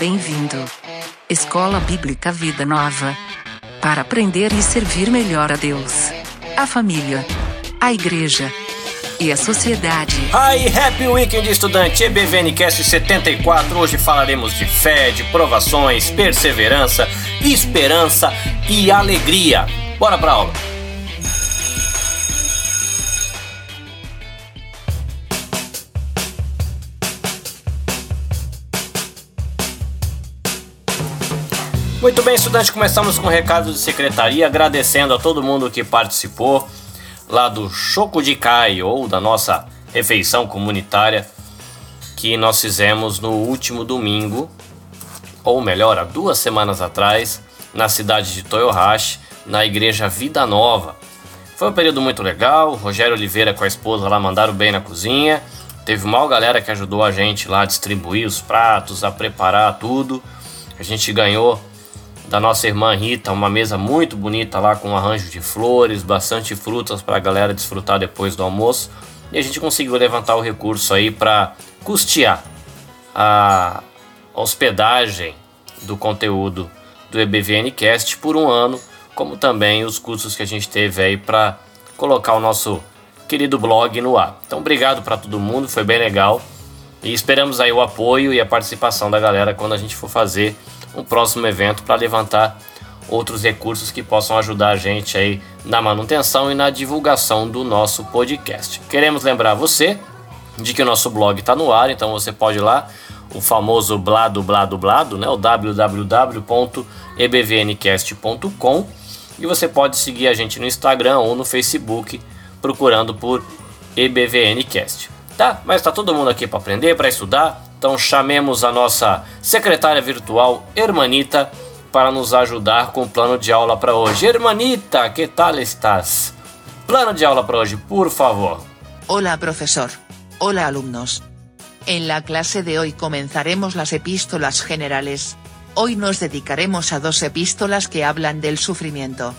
bem-vindo. Escola Bíblica Vida Nova. Para aprender e servir melhor a Deus, a família, a igreja e a sociedade. Hi, Happy Weekend Estudante EBVNcast 74. Hoje falaremos de fé, de provações, perseverança, esperança e alegria. Bora pra aula. Muito bem, estudante, começamos com o recado de secretaria, agradecendo a todo mundo que participou lá do Choco de Cai ou da nossa refeição comunitária que nós fizemos no último domingo, ou melhor, há duas semanas atrás, na cidade de Toyohashi, na igreja Vida Nova. Foi um período muito legal, Rogério Oliveira com a esposa lá mandaram bem na cozinha, teve uma galera que ajudou a gente lá a distribuir os pratos, a preparar tudo. A gente ganhou da nossa irmã Rita, uma mesa muito bonita lá com um arranjo de flores, bastante frutas para a galera desfrutar depois do almoço. E a gente conseguiu levantar o recurso aí para custear a hospedagem do conteúdo do EBVNcast por um ano, como também os custos que a gente teve aí para colocar o nosso querido blog no ar. Então, obrigado para todo mundo, foi bem legal. E esperamos aí o apoio e a participação da galera quando a gente for fazer um próximo evento para levantar outros recursos que possam ajudar a gente aí na manutenção e na divulgação do nosso podcast. Queremos lembrar você de que o nosso blog está no ar, então você pode ir lá, o famoso blado blado blado, né, o www.ebvncast.com e você pode seguir a gente no Instagram ou no Facebook procurando por EBVNcast. Tá? Mas tá todo mundo aqui para aprender, para estudar. Então chamemos a nossa secretária virtual, Hermanita, para nos ajudar com o plano de aula para hoje. Hermanita, que tal estás? Plano de aula para hoje, por favor. Hola profesor. Hola alumnos. En la clase de hoy comenzaremos las epístolas generales. Hoy nos dedicaremos a dos epístolas que hablan del sufrimiento.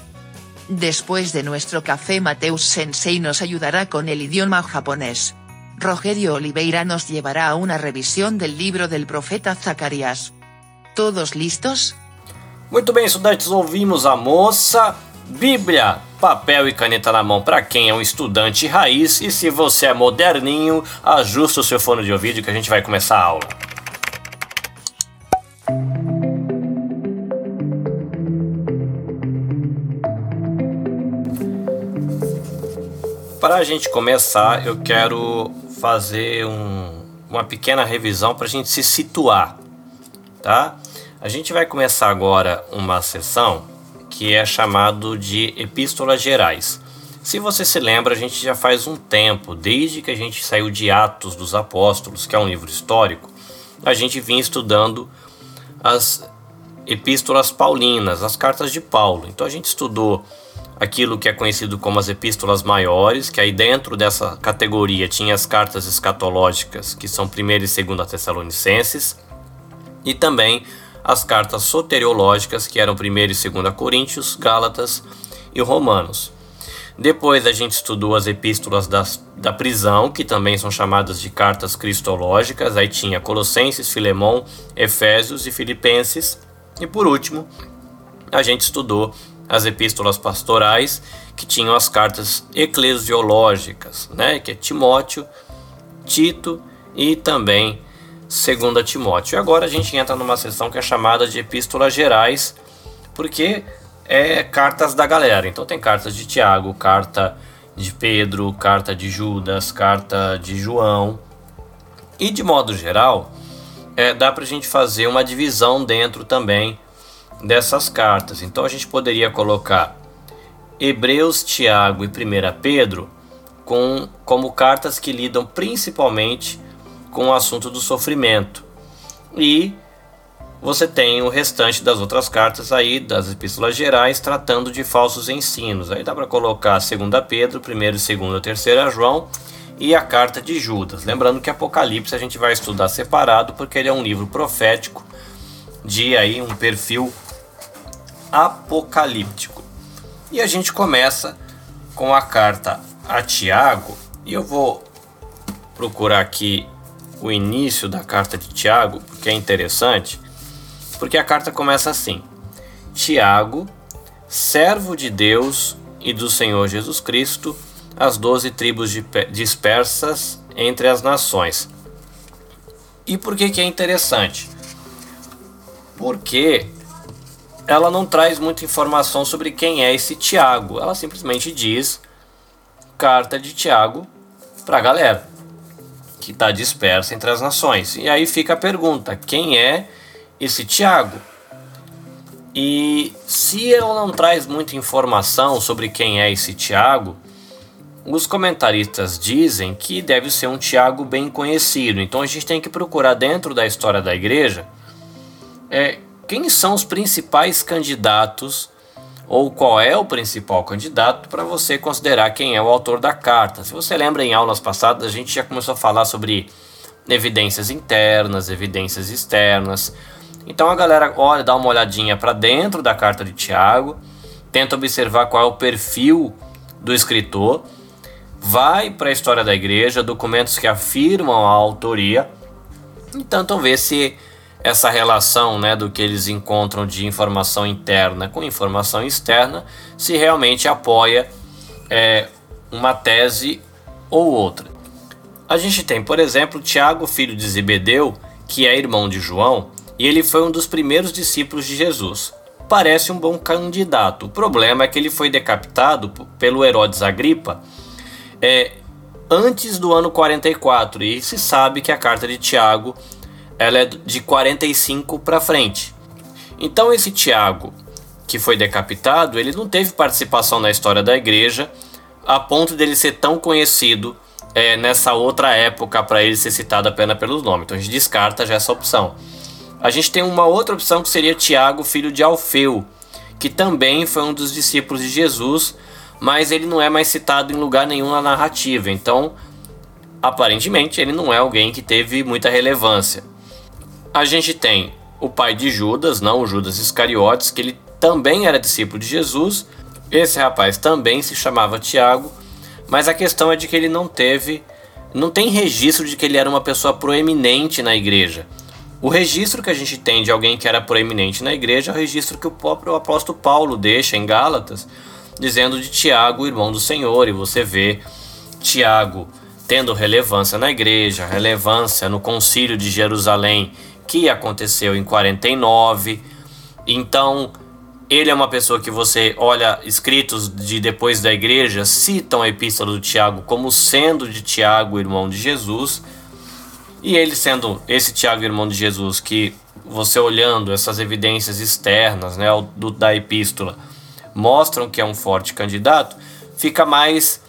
Después de nuestro café Mateus Sensei nos ayudará con el idioma japonés. Rogerio Oliveira nos llevará a una revisión del libro del profeta Zacarías. ¿Todos listos? Muito bem, estudantes, ouvimos a moça. Bíblia, papel e caneta na mão para quem é um estudante raiz. E se você é moderninho, ajusta o seu fone de ouvido que a gente vai começar a aula. Para a gente começar, eu quero fazer um, uma pequena revisão para a gente se situar, tá? A gente vai começar agora uma sessão que é chamado de Epístolas Gerais. Se você se lembra, a gente já faz um tempo, desde que a gente saiu de Atos dos Apóstolos, que é um livro histórico, a gente vinha estudando as epístolas paulinas, as cartas de Paulo. Então a gente estudou aquilo que é conhecido como as epístolas maiores, que aí dentro dessa categoria tinha as cartas escatológicas, que são 1 e 2 Tessalonicenses, e também as cartas soteriológicas, que eram 1 e 2 Coríntios, Gálatas e Romanos. Depois a gente estudou as epístolas das, da prisão, que também são chamadas de cartas cristológicas, aí tinha Colossenses, Filemão, Efésios e Filipenses. E por último, a gente estudou as epístolas pastorais, que tinham as cartas eclesiológicas, né, que é Timóteo, Tito e também 2 Timóteo. E agora a gente entra numa sessão que é chamada de epístolas gerais, porque é cartas da galera. Então tem cartas de Tiago, carta de Pedro, carta de Judas, carta de João. E de modo geral, é, dá para a gente fazer uma divisão dentro também dessas cartas. Então a gente poderia colocar Hebreus, Tiago e 1 Pedro com, como cartas que lidam principalmente com o assunto do sofrimento. E você tem o restante das outras cartas aí, das epístolas gerais, tratando de falsos ensinos. Aí dá para colocar 2 Pedro, 1 e 2 e 3 João e a carta de Judas. Lembrando que Apocalipse a gente vai estudar separado porque ele é um livro profético de aí um perfil apocalíptico. E a gente começa com a carta a Tiago, e eu vou procurar aqui o início da carta de Tiago, porque é interessante. porque a carta começa assim: Tiago, servo de Deus e do Senhor Jesus Cristo, as doze tribos dispersas entre as nações. E por que, que é interessante? Porque ela não traz muita informação sobre quem é esse Tiago. Ela simplesmente diz carta de Tiago para a galera que está dispersa entre as nações. E aí fica a pergunta: quem é esse Tiago? E se ela não traz muita informação sobre quem é esse Tiago, os comentaristas dizem que deve ser um Tiago bem conhecido. Então a gente tem que procurar dentro da história da igreja é, quem são os principais candidatos ou qual é o principal candidato para você considerar quem é o autor da carta. Se você lembra em aulas passadas, a gente já começou a falar sobre evidências internas, evidências externas. Então a galera olha, dá uma olhadinha para dentro da carta de Tiago, tenta observar qual é o perfil do escritor, vai para a história da igreja, documentos que afirmam a autoria, e tentam ver se essa relação né, do que eles encontram de informação interna com informação externa se realmente apoia é, uma tese ou outra. A gente tem, por exemplo, Tiago, filho de Zebedeu, que é irmão de João, e ele foi um dos primeiros discípulos de Jesus. Parece um bom candidato. O problema é que ele foi decapitado pelo Herodes Agripa é, antes do ano 44, e se sabe que a carta de Tiago ela é de 45 para frente. Então esse Tiago, que foi decapitado, ele não teve participação na história da igreja a ponto dele ser tão conhecido é, nessa outra época para ele ser citado apenas pelos nomes. Então a gente descarta já essa opção. A gente tem uma outra opção que seria Tiago, filho de Alfeu, que também foi um dos discípulos de Jesus, mas ele não é mais citado em lugar nenhum na narrativa. Então, aparentemente, ele não é alguém que teve muita relevância a gente tem o pai de Judas, não o Judas Iscariotes, que ele também era discípulo de Jesus. Esse rapaz também se chamava Tiago, mas a questão é de que ele não teve, não tem registro de que ele era uma pessoa proeminente na igreja. O registro que a gente tem de alguém que era proeminente na igreja é o registro que o próprio apóstolo Paulo deixa em Gálatas, dizendo de Tiago, irmão do Senhor, e você vê Tiago tendo relevância na igreja, relevância no concílio de Jerusalém que aconteceu em 49. Então, ele é uma pessoa que você olha escritos de depois da igreja citam a epístola do Tiago como sendo de Tiago, irmão de Jesus. E ele sendo esse Tiago, irmão de Jesus, que você olhando essas evidências externas, né, do, da epístola, mostram que é um forte candidato, fica mais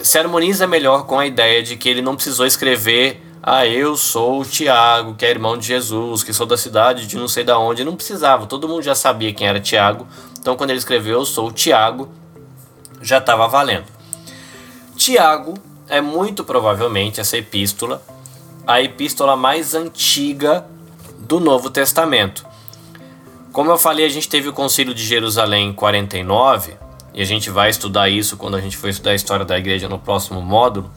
se harmoniza melhor com a ideia de que ele não precisou escrever ah, eu sou o Tiago, que é irmão de Jesus, que sou da cidade de não sei da onde. Não precisava, todo mundo já sabia quem era Tiago. Então, quando ele escreveu eu sou o Tiago, já estava valendo. Tiago é muito provavelmente essa epístola, a epístola mais antiga do Novo Testamento. Como eu falei, a gente teve o Concílio de Jerusalém em 49, e a gente vai estudar isso quando a gente for estudar a história da igreja no próximo módulo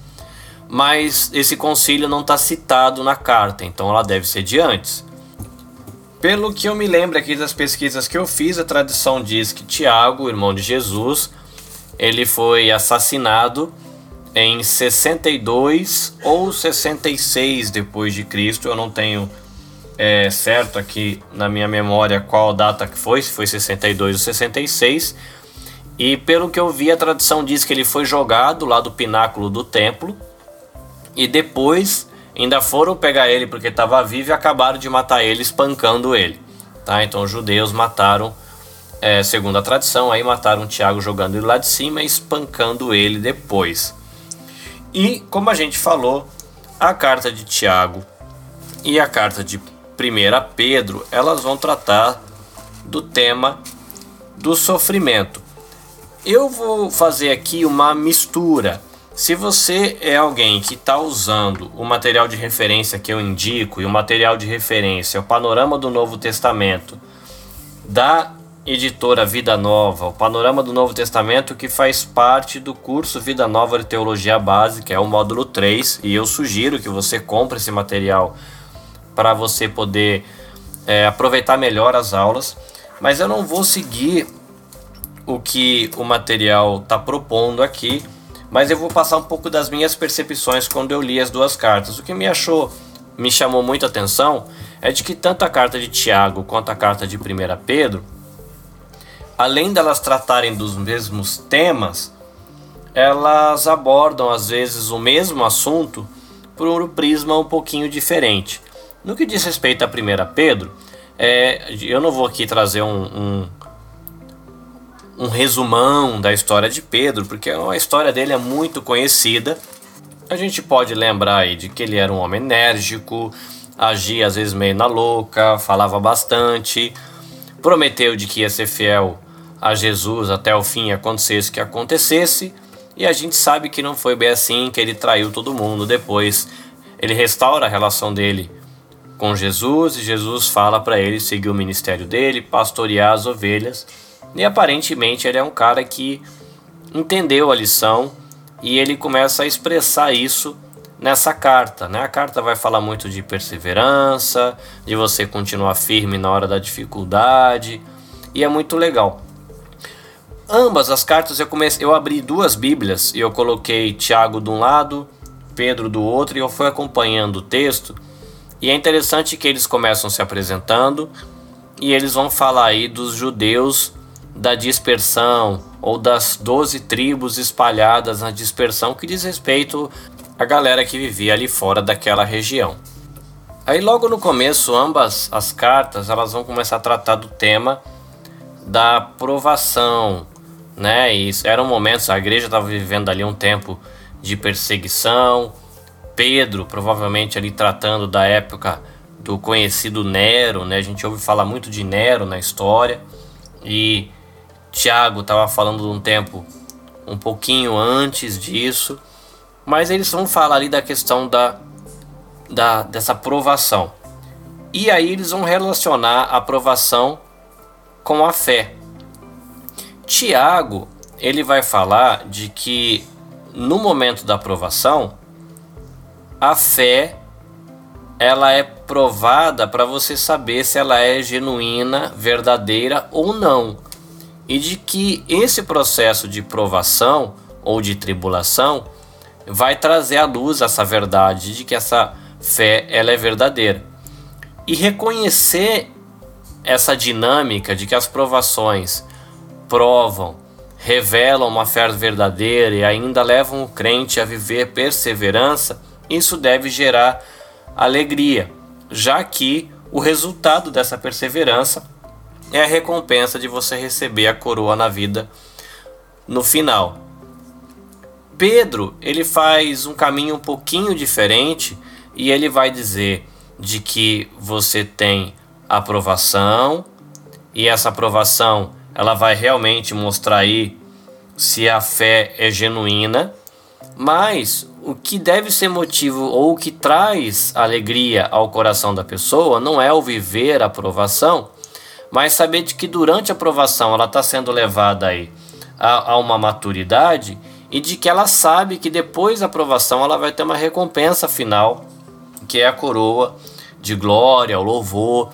mas esse concílio não está citado na carta, então ela deve ser de antes. Pelo que eu me lembro aqui das pesquisas que eu fiz, a tradição diz que Tiago, irmão de Jesus, ele foi assassinado em 62 ou 66 depois de Cristo. Eu não tenho é, certo aqui na minha memória qual data que foi, se foi 62 ou 66. E pelo que eu vi, a tradição diz que ele foi jogado lá do pináculo do templo e depois ainda foram pegar ele porque estava vivo e acabaram de matar ele espancando ele. Tá? Então os judeus mataram, é, segundo a tradição, aí mataram Tiago jogando ele lá de cima e espancando ele depois. E como a gente falou, a carta de Tiago e a carta de 1 Pedro, elas vão tratar do tema do sofrimento. Eu vou fazer aqui uma mistura se você é alguém que está usando o material de referência que eu indico, e o material de referência é o Panorama do Novo Testamento, da editora Vida Nova, o Panorama do Novo Testamento que faz parte do curso Vida Nova de Teologia Básica, é o módulo 3, e eu sugiro que você compre esse material para você poder é, aproveitar melhor as aulas, mas eu não vou seguir o que o material está propondo aqui, mas eu vou passar um pouco das minhas percepções quando eu li as duas cartas. O que me achou, me chamou muito a atenção é de que tanto a carta de Tiago quanto a carta de 1 Pedro, além delas tratarem dos mesmos temas, elas abordam às vezes o mesmo assunto por um prisma um pouquinho diferente. No que diz respeito a 1 Pedro, é, eu não vou aqui trazer um, um, um resumão da história de Pedro, porque a história dele é muito conhecida. A gente pode lembrar aí de que ele era um homem enérgico, agia às vezes meio na louca, falava bastante, prometeu de que ia ser fiel a Jesus até o fim, acontecesse o que acontecesse. E a gente sabe que não foi bem assim, que ele traiu todo mundo. Depois ele restaura a relação dele com Jesus e Jesus fala para ele seguir o ministério dele, pastorear as ovelhas. E aparentemente ele é um cara que entendeu a lição e ele começa a expressar isso nessa carta. Né? A carta vai falar muito de perseverança, de você continuar firme na hora da dificuldade, e é muito legal. Ambas as cartas eu comecei, eu abri duas Bíblias e eu coloquei Tiago de um lado, Pedro do outro e eu fui acompanhando o texto. E é interessante que eles começam se apresentando e eles vão falar aí dos judeus da dispersão ou das doze tribos espalhadas na dispersão que diz respeito à galera que vivia ali fora daquela região. Aí logo no começo ambas as cartas elas vão começar a tratar do tema da provação, né? Eram momentos, a igreja estava vivendo ali um tempo de perseguição. Pedro, provavelmente ali tratando da época do conhecido Nero, né? A gente ouve falar muito de Nero na história. E Tiago estava falando de um tempo um pouquinho antes disso. Mas eles vão falar ali da questão da, da dessa provação. E aí eles vão relacionar a provação com a fé. Tiago, ele vai falar de que no momento da aprovação, a fé ela é provada para você saber se ela é genuína, verdadeira ou não. E de que esse processo de provação ou de tribulação vai trazer à luz essa verdade de que essa fé ela é verdadeira. E reconhecer essa dinâmica de que as provações provam, revelam uma fé verdadeira e ainda levam o crente a viver perseverança, isso deve gerar alegria, já que o resultado dessa perseverança é a recompensa de você receber a coroa na vida no final. Pedro, ele faz um caminho um pouquinho diferente e ele vai dizer de que você tem aprovação e essa aprovação ela vai realmente mostrar aí se a fé é genuína, mas o que deve ser motivo ou o que traz alegria ao coração da pessoa não é o viver a aprovação, mas saber de que durante a aprovação ela está sendo levada aí a, a uma maturidade e de que ela sabe que depois da aprovação ela vai ter uma recompensa final, que é a coroa de glória, o louvor,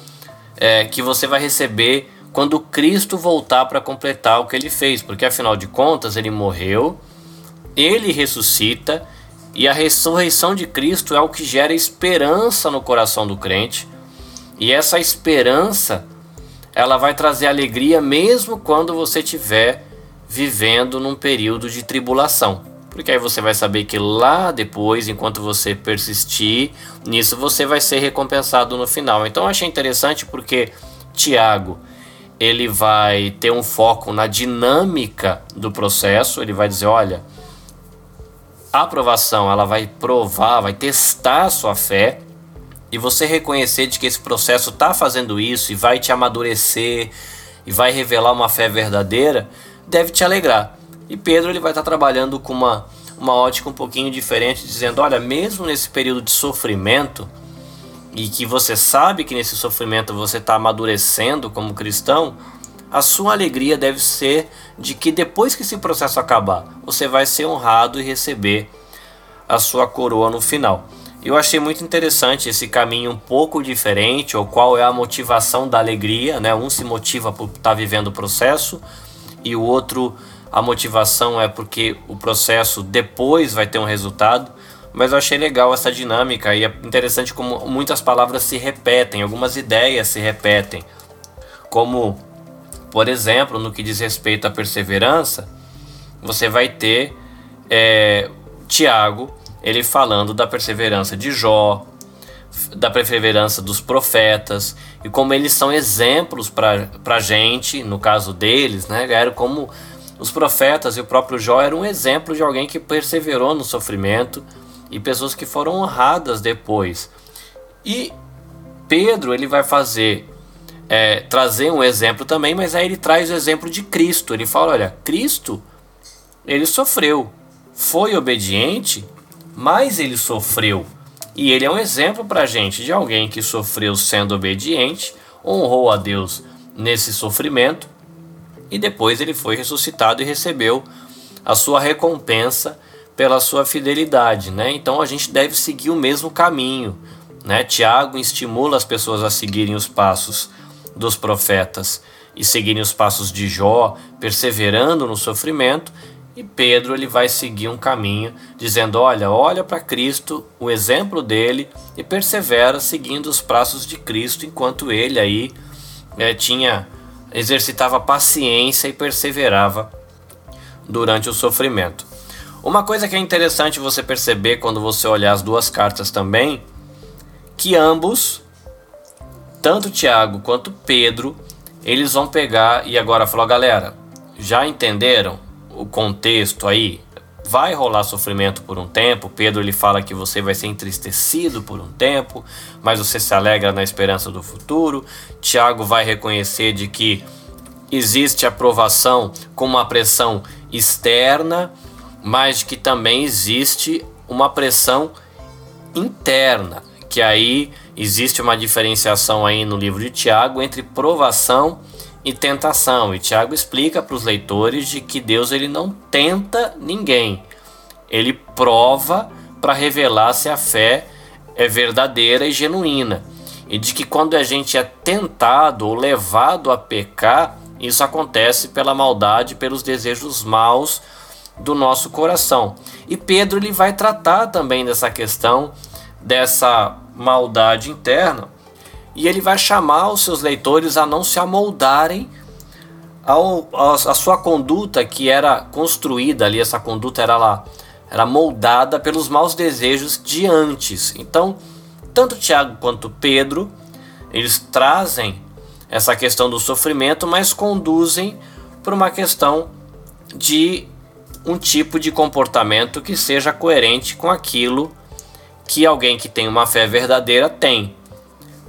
é, que você vai receber quando Cristo voltar para completar o que ele fez, porque afinal de contas ele morreu, ele ressuscita e a ressurreição de Cristo é o que gera esperança no coração do crente. E essa esperança, ela vai trazer alegria mesmo quando você estiver vivendo num período de tribulação. Porque aí você vai saber que lá depois, enquanto você persistir nisso, você vai ser recompensado no final. Então eu achei interessante porque Tiago, ele vai ter um foco na dinâmica do processo, ele vai dizer, olha, a aprovação, ela vai provar, vai testar a sua fé, e você reconhecer de que esse processo está fazendo isso e vai te amadurecer e vai revelar uma fé verdadeira, deve te alegrar. E Pedro ele vai estar tá trabalhando com uma, uma ótica um pouquinho diferente, dizendo: olha, mesmo nesse período de sofrimento, e que você sabe que nesse sofrimento você está amadurecendo como cristão, a sua alegria deve ser de que depois que esse processo acabar, você vai ser honrado e receber a sua coroa no final. Eu achei muito interessante esse caminho um pouco diferente, ou qual é a motivação da alegria, né? Um se motiva por estar tá vivendo o processo e o outro a motivação é porque o processo depois vai ter um resultado. Mas eu achei legal essa dinâmica e é interessante como muitas palavras se repetem, algumas ideias se repetem. Como, por exemplo, no que diz respeito à perseverança, você vai ter é, Tiago ele falando da perseverança de Jó, da perseverança dos profetas e como eles são exemplos para a gente, no caso deles, né? Era como os profetas e o próprio Jó eram um exemplo de alguém que perseverou no sofrimento e pessoas que foram honradas depois. E Pedro ele vai fazer é, trazer um exemplo também, mas aí ele traz o exemplo de Cristo. Ele fala, olha, Cristo ele sofreu, foi obediente mas ele sofreu. E ele é um exemplo para a gente de alguém que sofreu sendo obediente, honrou a Deus nesse sofrimento e depois ele foi ressuscitado e recebeu a sua recompensa pela sua fidelidade, né? Então a gente deve seguir o mesmo caminho, né? Tiago estimula as pessoas a seguirem os passos dos profetas e seguirem os passos de Jó, perseverando no sofrimento, e Pedro ele vai seguir um caminho dizendo: "Olha, olha para Cristo, o exemplo dele e persevera seguindo os passos de Cristo, enquanto ele aí é, tinha exercitava paciência e perseverava durante o sofrimento. Uma coisa que é interessante você perceber quando você olhar as duas cartas também, que ambos, tanto Tiago quanto Pedro, eles vão pegar e agora falou, galera, já entenderam? O contexto aí, vai rolar sofrimento por um tempo. Pedro ele fala que você vai ser entristecido por um tempo, mas você se alegra na esperança do futuro. Tiago vai reconhecer de que existe aprovação com uma pressão externa, mas que também existe uma pressão interna, que aí existe uma diferenciação aí no livro de Tiago entre provação e e tentação. E Tiago explica para os leitores de que Deus ele não tenta ninguém. Ele prova para revelar se a fé é verdadeira e genuína. E de que quando a gente é tentado ou levado a pecar, isso acontece pela maldade, pelos desejos maus do nosso coração. E Pedro ele vai tratar também dessa questão dessa maldade interna e ele vai chamar os seus leitores a não se amoldarem ao, a sua conduta que era construída ali, essa conduta era lá, era moldada pelos maus desejos de antes. Então, tanto Tiago quanto Pedro, eles trazem essa questão do sofrimento, mas conduzem para uma questão de um tipo de comportamento que seja coerente com aquilo que alguém que tem uma fé verdadeira tem.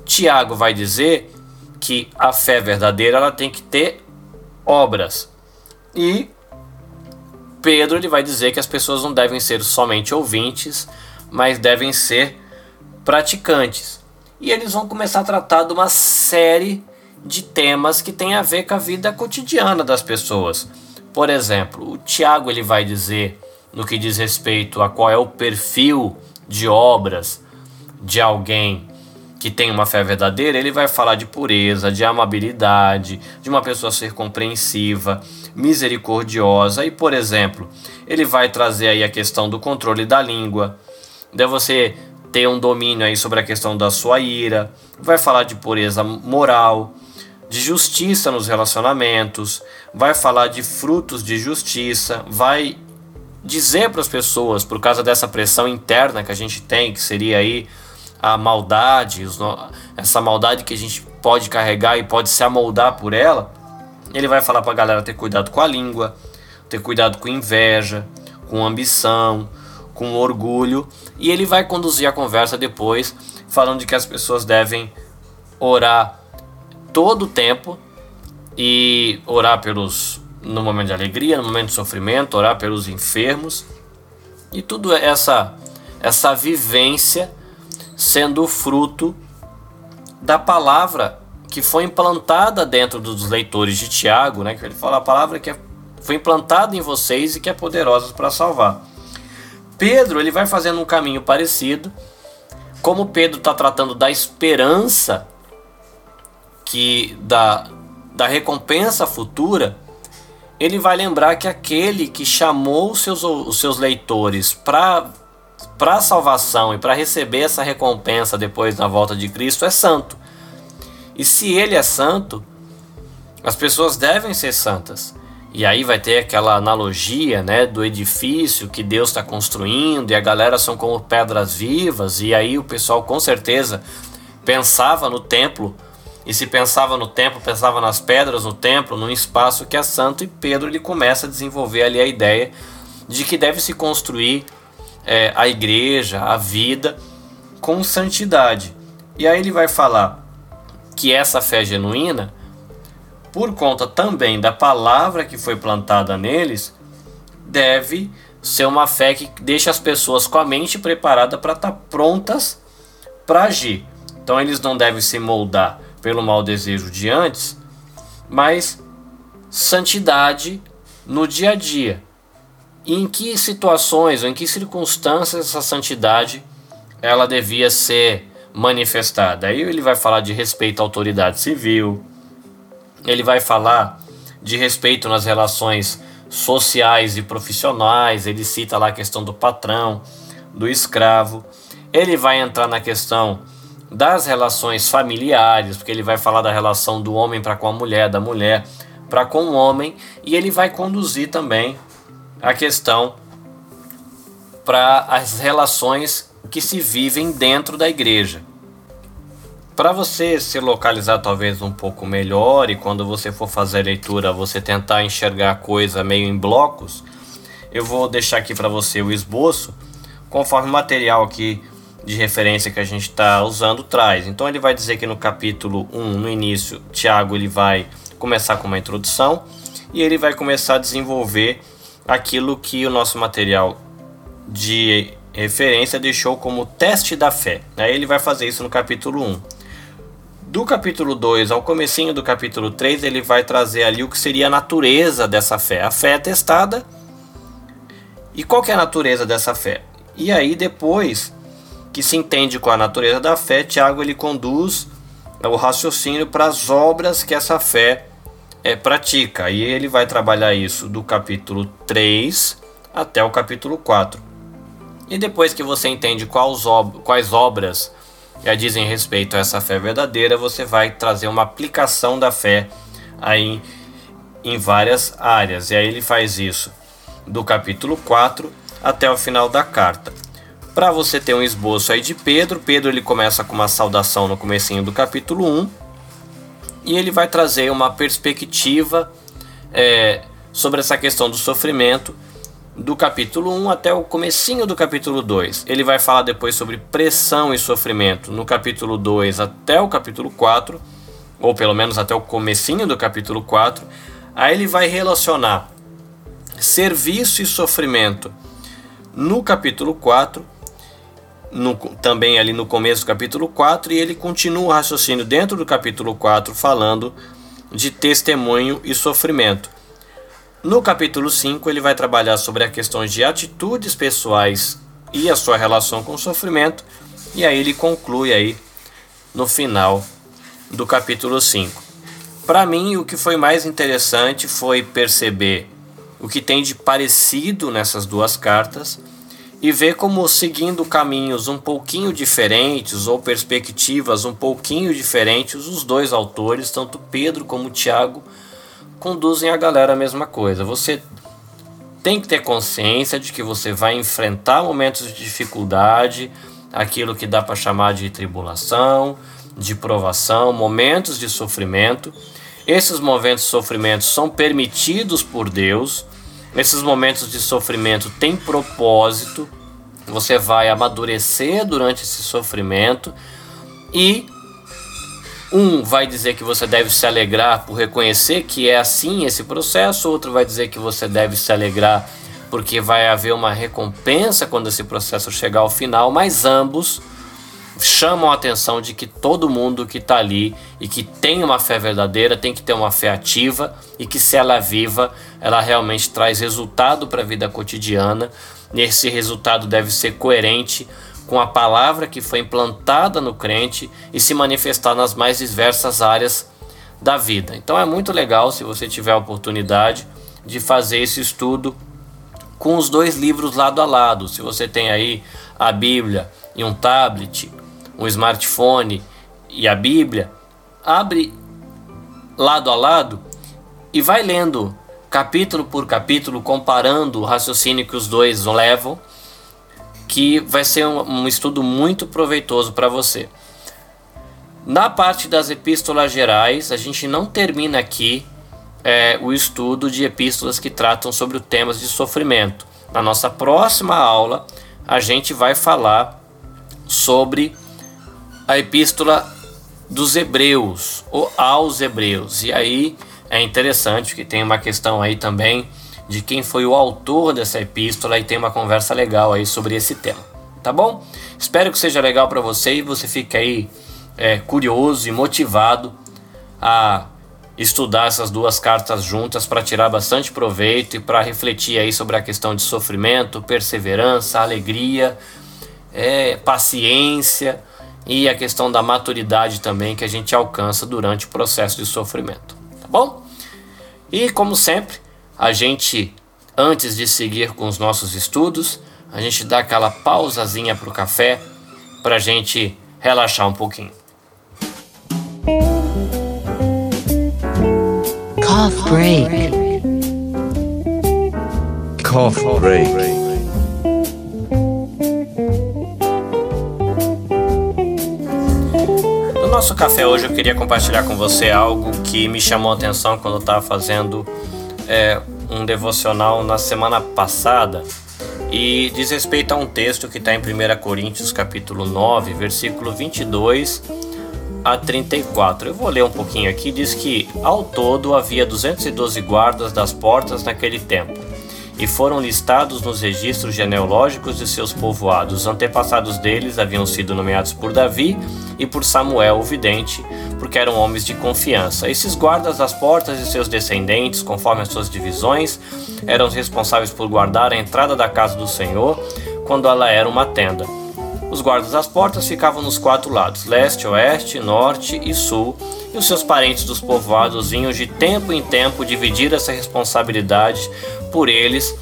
Tiago vai dizer que a fé verdadeira ela tem que ter obras. E Pedro ele vai dizer que as pessoas não devem ser somente ouvintes, mas devem ser praticantes. E eles vão começar a tratar de uma série de temas que tem a ver com a vida cotidiana das pessoas. Por exemplo, o Tiago ele vai dizer no que diz respeito a qual é o perfil de obras de alguém que tem uma fé verdadeira, ele vai falar de pureza, de amabilidade, de uma pessoa ser compreensiva, misericordiosa. E, por exemplo, ele vai trazer aí a questão do controle da língua, de você ter um domínio aí sobre a questão da sua ira, vai falar de pureza moral, de justiça nos relacionamentos, vai falar de frutos de justiça, vai dizer para as pessoas, por causa dessa pressão interna que a gente tem, que seria aí a maldade, essa maldade que a gente pode carregar e pode se amoldar por ela, ele vai falar para a galera ter cuidado com a língua, ter cuidado com inveja, com ambição, com orgulho, e ele vai conduzir a conversa depois falando de que as pessoas devem orar todo o tempo e orar pelos no momento de alegria, no momento de sofrimento, orar pelos enfermos e tudo essa essa vivência sendo fruto da palavra que foi implantada dentro dos leitores de Tiago, né? Que ele fala a palavra que é, foi implantada em vocês e que é poderosa para salvar. Pedro ele vai fazendo um caminho parecido como Pedro está tratando da esperança que da, da recompensa futura, ele vai lembrar que aquele que chamou os seus, os seus leitores para para salvação e para receber essa recompensa depois na volta de Cristo é santo. E se ele é santo, as pessoas devem ser santas. E aí vai ter aquela analogia, né, do edifício que Deus está construindo e a galera são como pedras vivas e aí o pessoal com certeza pensava no templo e se pensava no templo, pensava nas pedras no templo, num espaço que é santo e Pedro ele começa a desenvolver ali a ideia de que deve se construir é, a igreja, a vida com santidade. E aí ele vai falar que essa fé genuína por conta também da palavra que foi plantada neles, deve ser uma fé que deixa as pessoas com a mente preparada para estar tá prontas para agir. Então eles não devem se moldar pelo mau desejo de antes, mas santidade no dia a dia. Em que situações ou em que circunstâncias essa santidade ela devia ser manifestada? Aí ele vai falar de respeito à autoridade civil, ele vai falar de respeito nas relações sociais e profissionais, ele cita lá a questão do patrão, do escravo. Ele vai entrar na questão das relações familiares, porque ele vai falar da relação do homem para com a mulher, da mulher para com o homem, e ele vai conduzir também a questão para as relações que se vivem dentro da igreja. Para você se localizar talvez um pouco melhor e quando você for fazer a leitura você tentar enxergar a coisa meio em blocos, eu vou deixar aqui para você o esboço conforme o material aqui de referência que a gente está usando traz. Então ele vai dizer que no capítulo 1, no início, Tiago ele vai começar com uma introdução e ele vai começar a desenvolver aquilo que o nosso material de referência deixou como teste da fé. Aí ele vai fazer isso no capítulo 1 do capítulo 2 ao comecinho do capítulo 3, ele vai trazer ali o que seria a natureza dessa fé. A fé é testada. E qual que é a natureza dessa fé? E aí depois que se entende com a natureza da fé, Tiago ele conduz o raciocínio para as obras que essa fé é, pratica. E ele vai trabalhar isso do capítulo 3 até o capítulo 4. E depois que você entende quais, ob quais obras já dizem respeito a essa fé verdadeira, você vai trazer uma aplicação da fé aí em várias áreas. E aí ele faz isso do capítulo 4 até o final da carta. Para você ter um esboço aí de Pedro, Pedro ele começa com uma saudação no comecinho do capítulo 1 e ele vai trazer uma perspectiva é, sobre essa questão do sofrimento do capítulo 1 até o comecinho do capítulo 2. Ele vai falar depois sobre pressão e sofrimento no capítulo 2 até o capítulo 4, ou pelo menos até o comecinho do capítulo 4. Aí ele vai relacionar serviço e sofrimento no capítulo 4, no, também ali no começo do capítulo 4, e ele continua o raciocínio dentro do capítulo 4 falando de testemunho e sofrimento. No capítulo 5, ele vai trabalhar sobre a questão de atitudes pessoais e a sua relação com o sofrimento, e aí ele conclui aí no final do capítulo 5. Para mim, o que foi mais interessante foi perceber o que tem de parecido nessas duas cartas e ver como seguindo caminhos um pouquinho diferentes ou perspectivas um pouquinho diferentes, os dois autores, tanto Pedro como Tiago, conduzem a galera a mesma coisa. Você tem que ter consciência de que você vai enfrentar momentos de dificuldade, aquilo que dá para chamar de tribulação, de provação, momentos de sofrimento. Esses momentos de sofrimento são permitidos por Deus. Esses momentos de sofrimento têm propósito. Você vai amadurecer durante esse sofrimento. E um vai dizer que você deve se alegrar por reconhecer que é assim esse processo, outro vai dizer que você deve se alegrar porque vai haver uma recompensa quando esse processo chegar ao final, mas ambos chamam a atenção de que todo mundo que está ali e que tem uma fé verdadeira tem que ter uma fé ativa e que se ela é viva, ela realmente traz resultado para a vida cotidiana. Esse resultado deve ser coerente com a palavra que foi implantada no crente e se manifestar nas mais diversas áreas da vida. Então é muito legal se você tiver a oportunidade de fazer esse estudo com os dois livros lado a lado. Se você tem aí a Bíblia e um tablet, um smartphone e a Bíblia, abre lado a lado e vai lendo capítulo por capítulo, comparando o raciocínio que os dois levam, que vai ser um, um estudo muito proveitoso para você. Na parte das epístolas gerais, a gente não termina aqui é, o estudo de epístolas que tratam sobre o temas de sofrimento. Na nossa próxima aula, a gente vai falar sobre a epístola dos Hebreus ou aos Hebreus. E aí é interessante que tem uma questão aí também de quem foi o autor dessa epístola e tem uma conversa legal aí sobre esse tema. Tá bom? Espero que seja legal para você e você fique aí é, curioso e motivado a estudar essas duas cartas juntas para tirar bastante proveito e para refletir aí sobre a questão de sofrimento, perseverança, alegria, é, paciência e a questão da maturidade também que a gente alcança durante o processo de sofrimento, tá bom? E como sempre, a gente antes de seguir com os nossos estudos, a gente dá aquela pausazinha para o café para a gente relaxar um pouquinho. Cough break. Cough break. Nosso café hoje eu queria compartilhar com você algo que me chamou a atenção quando eu estava fazendo é, um devocional na semana passada. E diz respeito a um texto que está em 1 Coríntios capítulo 9, versículo 22 a 34. Eu vou ler um pouquinho aqui, diz que ao todo havia 212 guardas das portas naquele tempo e foram listados nos registros genealógicos de seus povoados. Os antepassados deles haviam sido nomeados por Davi e por Samuel, o vidente, porque eram homens de confiança. Esses guardas das portas e seus descendentes, conforme as suas divisões, eram responsáveis por guardar a entrada da casa do Senhor quando ela era uma tenda. Os guardas das portas ficavam nos quatro lados, leste, oeste, norte e sul, e os seus parentes dos povoados vinham de tempo em tempo dividir essa responsabilidade por eles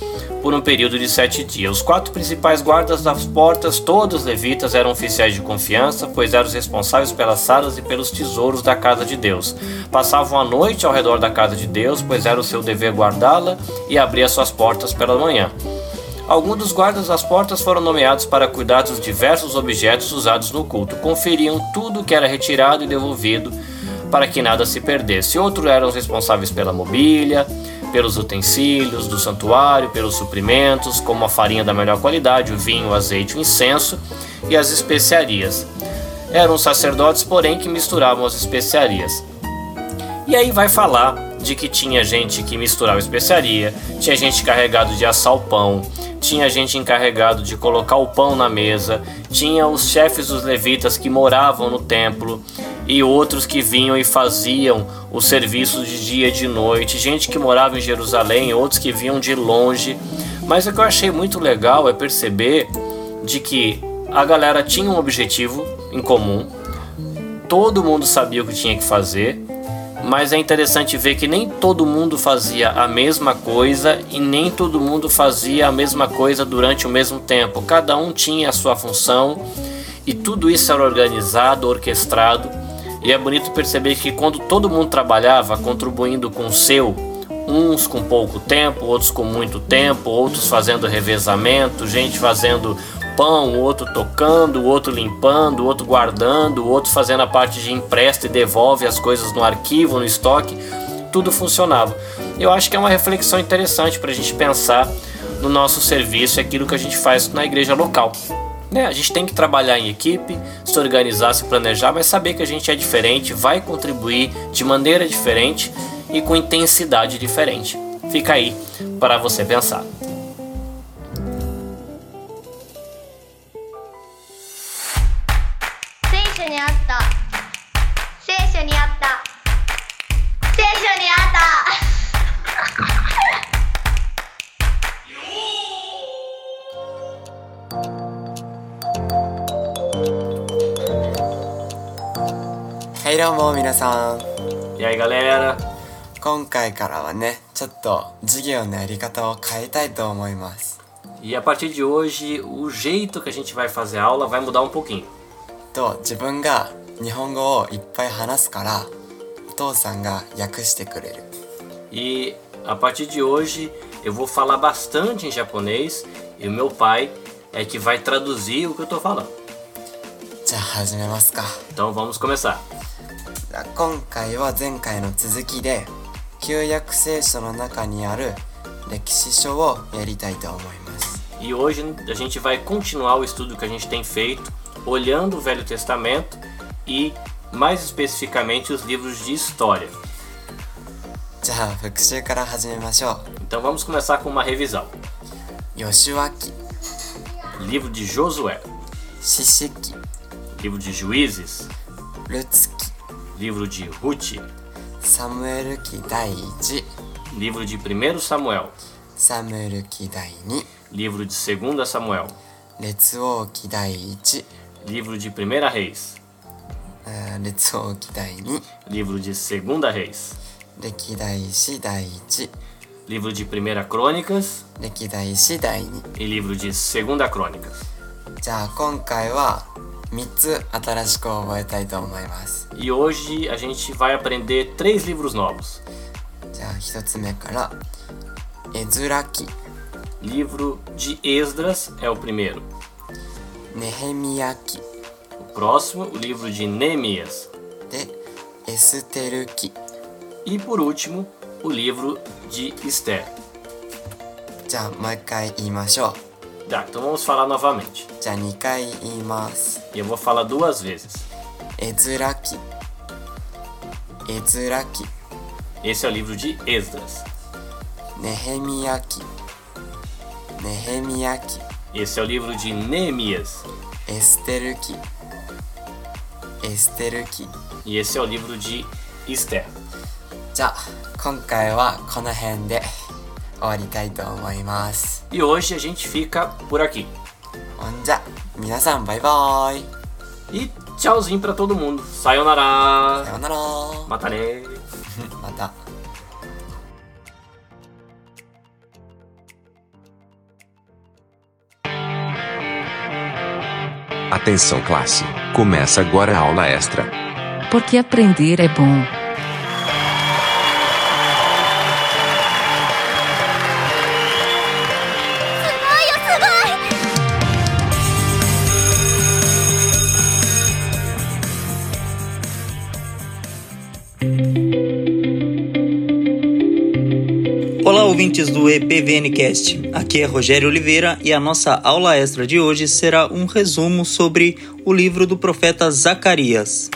por um período de sete dias. Os quatro principais guardas das portas, todos levitas, eram oficiais de confiança, pois eram os responsáveis pelas salas e pelos tesouros da casa de Deus. Passavam a noite ao redor da casa de Deus, pois era o seu dever guardá-la e abrir as suas portas pela manhã. Alguns dos guardas das portas foram nomeados para cuidar dos diversos objetos usados no culto. Conferiam tudo que era retirado e devolvido para que nada se perdesse. Outros eram responsáveis pela mobília, pelos utensílios do santuário, pelos suprimentos, como a farinha da melhor qualidade, o vinho, o azeite, o incenso e as especiarias. Eram sacerdotes, porém, que misturavam as especiarias. E aí vai falar de que tinha gente que misturava especiaria, tinha gente encarregado de assar o pão, tinha gente encarregado de colocar o pão na mesa, tinha os chefes dos levitas que moravam no templo, e outros que vinham e faziam o serviço de dia e de noite, gente que morava em Jerusalém, outros que vinham de longe. Mas o que eu achei muito legal é perceber de que a galera tinha um objetivo em comum, todo mundo sabia o que tinha que fazer, mas é interessante ver que nem todo mundo fazia a mesma coisa e nem todo mundo fazia a mesma coisa durante o mesmo tempo. Cada um tinha a sua função e tudo isso era organizado, orquestrado e é bonito perceber que quando todo mundo trabalhava contribuindo com o seu, uns com pouco tempo, outros com muito tempo, outros fazendo revezamento, gente fazendo pão, outro tocando, outro limpando, outro guardando, outro fazendo a parte de empresta e devolve as coisas no arquivo, no estoque, tudo funcionava. Eu acho que é uma reflexão interessante para a gente pensar no nosso serviço e aquilo que a gente faz na igreja local. Né? A gente tem que trabalhar em equipe, se organizar, se planejar, mas saber que a gente é diferente, vai contribuir de maneira diferente e com intensidade diferente. Fica aí para você pensar. どうも皆さん E aí, galera? 今回からはねちょっと授業のやり方を変えたいと思います E a partir de hoje, o jeito que a gente vai fazer a aula vai mudar um pouquinho. と自分が日本語をいっぱい話すからお父さんが訳してくれる E a partir de hoje, eu vou falar bastante em japonês e o meu pai é que vai traduzir o que eu tô falando. じゃあ始めますか Então vamos começar. じゃあ今回は前回の続きで旧約聖書の中にある歴史書をやりたいと思います E hoje a gente vai continuar o estudo que a gente tem feito, olhando o Velho Testamento e, mais especificamente, os livros de história. じゃあ復習から始めましょ Então vamos começar com uma revisão. う吉脇 Livro de Josué, 四式 livro de Juízes, ルツキ livro de Ruth, サムエル記第1 livro de 1 Samuel, サムエル記第2 livro de 2 Samuel, 列王記第1 livro de 1 Reis, あー列王記第2 livro de 2 Reis, 歴代史第1 livro de 1 Crônicas 歴代史第2 e livro de 2 Crônicas. じゃあ今回は 3つ新しく覚えたいと思います E hoje a gente vai aprender três livros novos. じゃあ1つ目からエズラ記 Livro de Esdras é o primeiro. ネヘミヤ記 O próximo, o livro de Neemias. でエステル記 E por último, o livro de Esther. じゃあもう一回言いましょう Tá, então vamos falar novamente. じゃあ2回言います E eu vou falar duas vezes. エズラ記エズラ記 Esse é o livro de Esdras. ネヘミヤ記ネヘミヤ記 Esse é o livro de Neemias. エステル記エステル記 E esse é o livro de Esther. じゃあ今回はこの辺で 終わりたいと思います E hoje a gente fica por aqui. ほんじゃ皆さんバイバイ E tchauzinho pra todo mundo. Sayonara. さようなら Mata né. また Atenção classe. Começa agora a aula extra. Porque aprender é bom. Ouvintes do EPVNcast. Aqui é Rogério Oliveira e a nossa aula extra de hoje será um resumo sobre o livro do profeta Zacarias.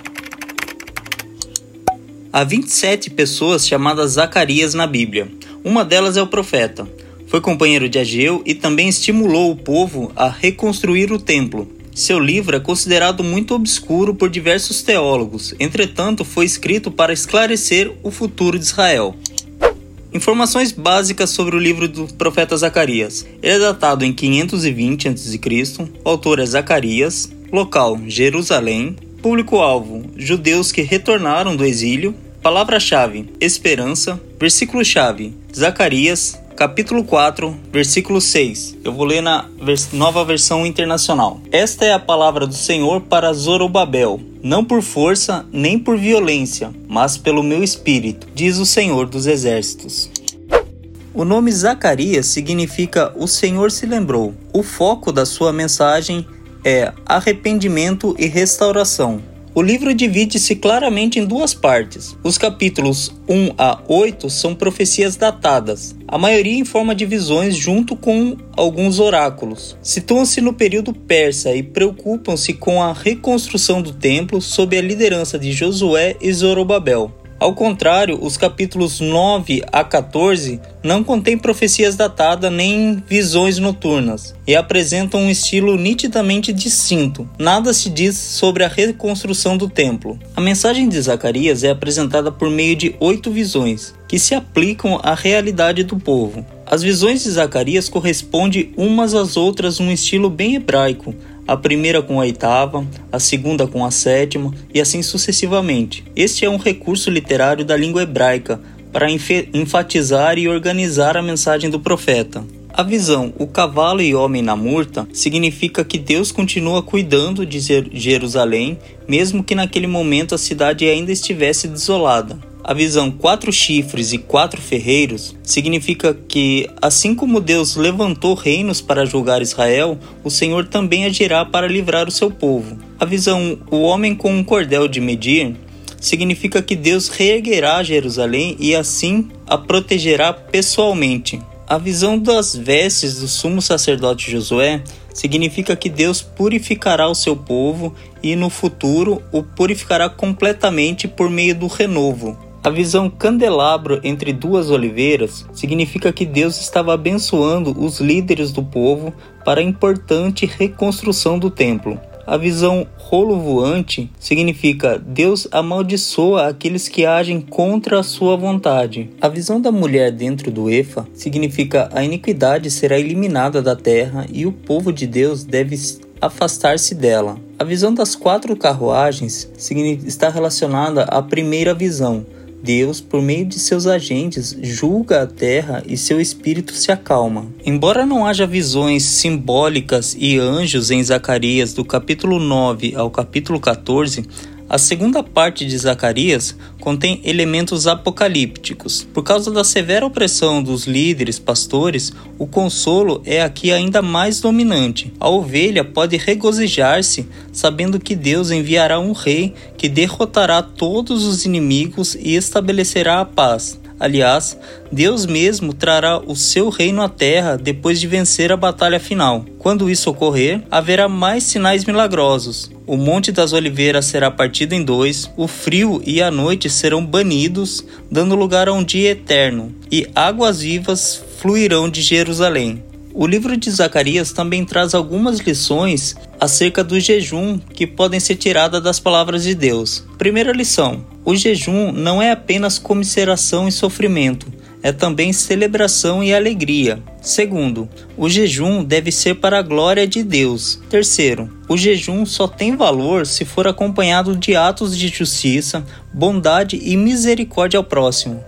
Há 27 pessoas chamadas Zacarias na Bíblia. Uma delas é o profeta. Foi companheiro de Ageu e também estimulou o povo a reconstruir o templo. Seu livro é considerado muito obscuro por diversos teólogos, entretanto, foi escrito para esclarecer o futuro de Israel. Informações básicas sobre o livro do profeta Zacarias. Ele é datado em 520 a.C., o autor é Zacarias, local Jerusalém, público-alvo judeus que retornaram do exílio, palavra-chave esperança, versículo-chave Zacarias, capítulo 4, versículo 6. Eu vou ler na vers- nova versão internacional. Esta é a palavra do Senhor para Zorobabel, não por força nem por violência, mas pelo meu espírito, diz o Senhor dos exércitos. O nome Zacarias significa o Senhor se lembrou. O foco da sua mensagem é arrependimento e restauração. O livro divide-se claramente em duas partes. Os capítulos 1 a 8 são profecias datadas, a maioria em forma de visões junto com alguns oráculos. Situam-se no período persa e preocupam-se com a reconstrução do templo sob a liderança de Josué e Zorobabel. Ao contrário, os capítulos 9 a 14 não contêm profecias datadas nem visões noturnas e apresentam um estilo nitidamente distinto. Nada se diz sobre a reconstrução do templo. A mensagem de Zacarias é apresentada por meio de oito visões, que se aplicam à realidade do povo. As visões de Zacarias correspondem umas às outras num estilo bem hebraico, a primeira com a oitava, a segunda com a sétima e assim sucessivamente. Este é um recurso literário da língua hebraica para enfatizar e organizar a mensagem do profeta. A visão o cavalo e homem na murta significa que Deus continua cuidando de Jerusalém, mesmo que naquele momento a cidade ainda estivesse desolada. A visão quatro chifres e quatro ferreiros significa que, assim como Deus levantou reinos para julgar Israel, o Senhor também agirá para livrar o seu povo. A visão o homem com um cordel de medir significa que Deus reerguerá Jerusalém e assim a protegerá pessoalmente. A visão das vestes do sumo sacerdote Josué significa que Deus purificará o seu povo e no futuro o purificará completamente por meio do renovo. A visão candelabro entre duas oliveiras significa que Deus estava abençoando os líderes do povo para a importante reconstrução do templo. A visão rolo voante significa Deus amaldiçoa aqueles que agem contra a sua vontade. A visão da mulher dentro do Efa significa a iniquidade será eliminada da terra e o povo de Deus deve afastar-se dela. A visão das quatro carruagens está relacionada à primeira visão, Deus, por meio de seus agentes, julga a terra e seu espírito se acalma. Embora não haja visões simbólicas e anjos em Zacarias do capítulo 9 ao capítulo 14, a segunda parte de Zacarias contém elementos apocalípticos. Por causa da severa opressão dos líderes pastores, o consolo é aqui ainda mais dominante. A ovelha pode regozijar-se sabendo que Deus enviará um rei que derrotará todos os inimigos e estabelecerá a paz. Aliás, Deus mesmo trará o seu reino à terra depois de vencer a batalha final. Quando isso ocorrer, haverá mais sinais milagrosos. O Monte das Oliveiras será partido em dois, o frio e a noite serão banidos, dando lugar a um dia eterno, e águas vivas fluirão de Jerusalém. O livro de Zacarias também traz algumas lições acerca do jejum que podem ser tiradas das palavras de Deus. Primeira lição: o jejum não é apenas comisseração e sofrimento, é também celebração e alegria. Segundo, o jejum deve ser para a glória de Deus. Terceiro, o jejum só tem valor se for acompanhado de atos de justiça, bondade e misericórdia ao próximo.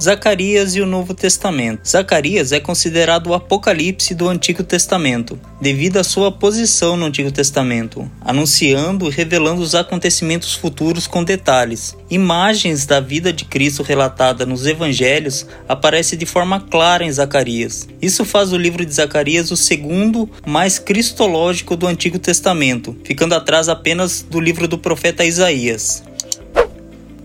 Zacarias e o Novo Testamento. Zacarias é considerado o apocalipse do Antigo Testamento, devido à sua posição no Antigo Testamento, anunciando e revelando os acontecimentos futuros com detalhes. Imagens da vida de Cristo relatada nos evangelhos aparecem de forma clara em Zacarias. Isso faz o livro de Zacarias o segundo mais cristológico do Antigo Testamento, ficando atrás apenas do livro do profeta Isaías.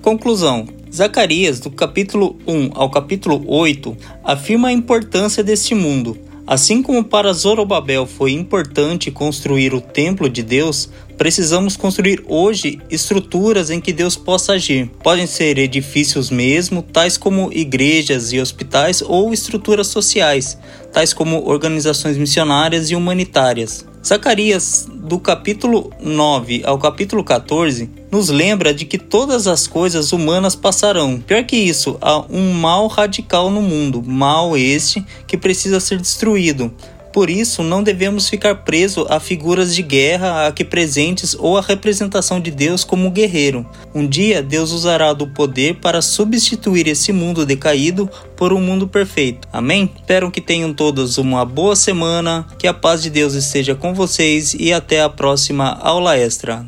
Conclusão: Zacarias, do capítulo 1 ao capítulo 8, afirma a importância deste mundo. Assim como para Zorobabel foi importante construir o templo de Deus, precisamos construir hoje estruturas em que Deus possa agir. Podem ser edifícios mesmo, tais como igrejas e hospitais, ou estruturas sociais, tais como organizações missionárias e humanitárias. Zacarias, do capítulo 9 ao capítulo 14, nos lembra de que todas as coisas humanas passarão. Pior que isso, há um mal radical no mundo, mal este que precisa ser destruído. Por isso, não devemos ficar presos a figuras de guerra aqui presentes ou a representação de Deus como guerreiro. Um dia, Deus usará do poder para substituir esse mundo decaído por um mundo perfeito. Amém? Espero que tenham todos uma boa semana, que a paz de Deus esteja com vocês e até a próxima aula extra.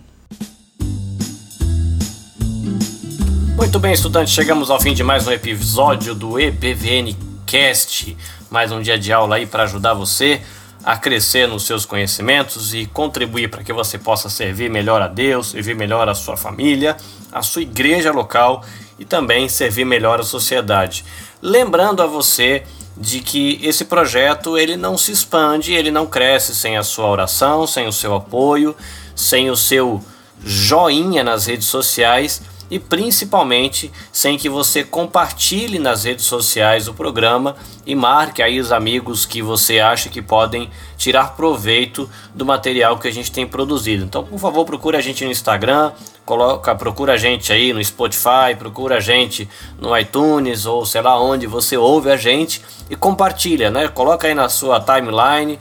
Muito bem, estudantes, chegamos ao fim de mais um episódio do EPVN Cast mais um dia de aula aí para ajudar você a crescer nos seus conhecimentos e contribuir para que você possa servir melhor a Deus, servir melhor a sua família, a sua igreja local e também servir melhor a sociedade. Lembrando a você de que esse projeto ele não se expande, ele não cresce sem a sua oração, sem o seu apoio, sem o seu joinha nas redes sociais e principalmente sem que você compartilhe nas redes sociais o programa e marque aí os amigos que você acha que podem tirar proveito do material que a gente tem produzido. Então, por favor, procure a gente no Instagram, coloca, procura a gente aí no Spotify, procura a gente no iTunes ou sei lá onde você ouve a gente e compartilha, né? Coloca aí na sua timeline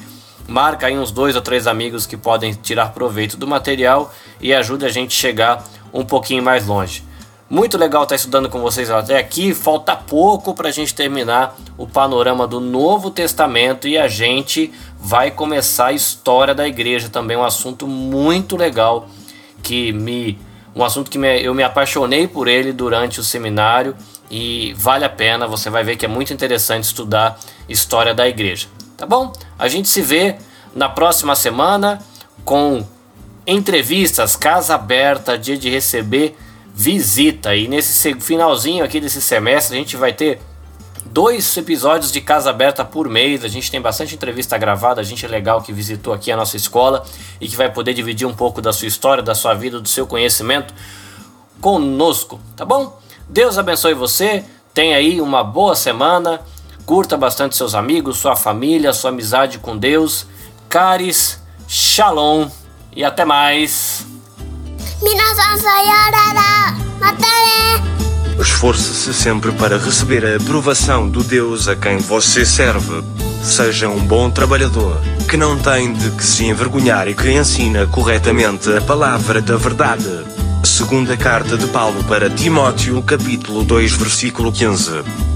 marca aí uns dois ou três amigos que podem tirar proveito do material e ajuda a gente a chegar um pouquinho mais longe. Muito legal estar estudando com vocês até aqui. Falta pouco para a gente terminar o panorama do Novo Testamento e a gente vai começar a história da igreja também, um assunto muito legal que me um assunto que me, eu me apaixonei por ele durante o seminário e vale a pena. Você vai ver que é muito interessante estudar história da igreja. Tá bom? A gente se vê na próxima semana com entrevistas, casa aberta, dia de receber visita. E nesse finalzinho aqui desse semestre a gente vai ter dois episódios de Casa Aberta por mês. A gente tem bastante entrevista gravada, gente legal que visitou aqui a nossa escola e que vai poder dividir um pouco da sua história, da sua vida, do seu conhecimento conosco, tá bom? Deus abençoe você. Tenha aí uma boa semana. Curta bastante seus amigos, sua família, sua amizade com Deus. Caris, Shalom e até mais. Esforce-se sempre para receber a aprovação do Deus a quem você serve. Seja um bom trabalhador, que não tem de que se envergonhar e que ensina corretamente a palavra da verdade. Segunda carta de Paulo para Timóteo, capítulo 2, versículo 15.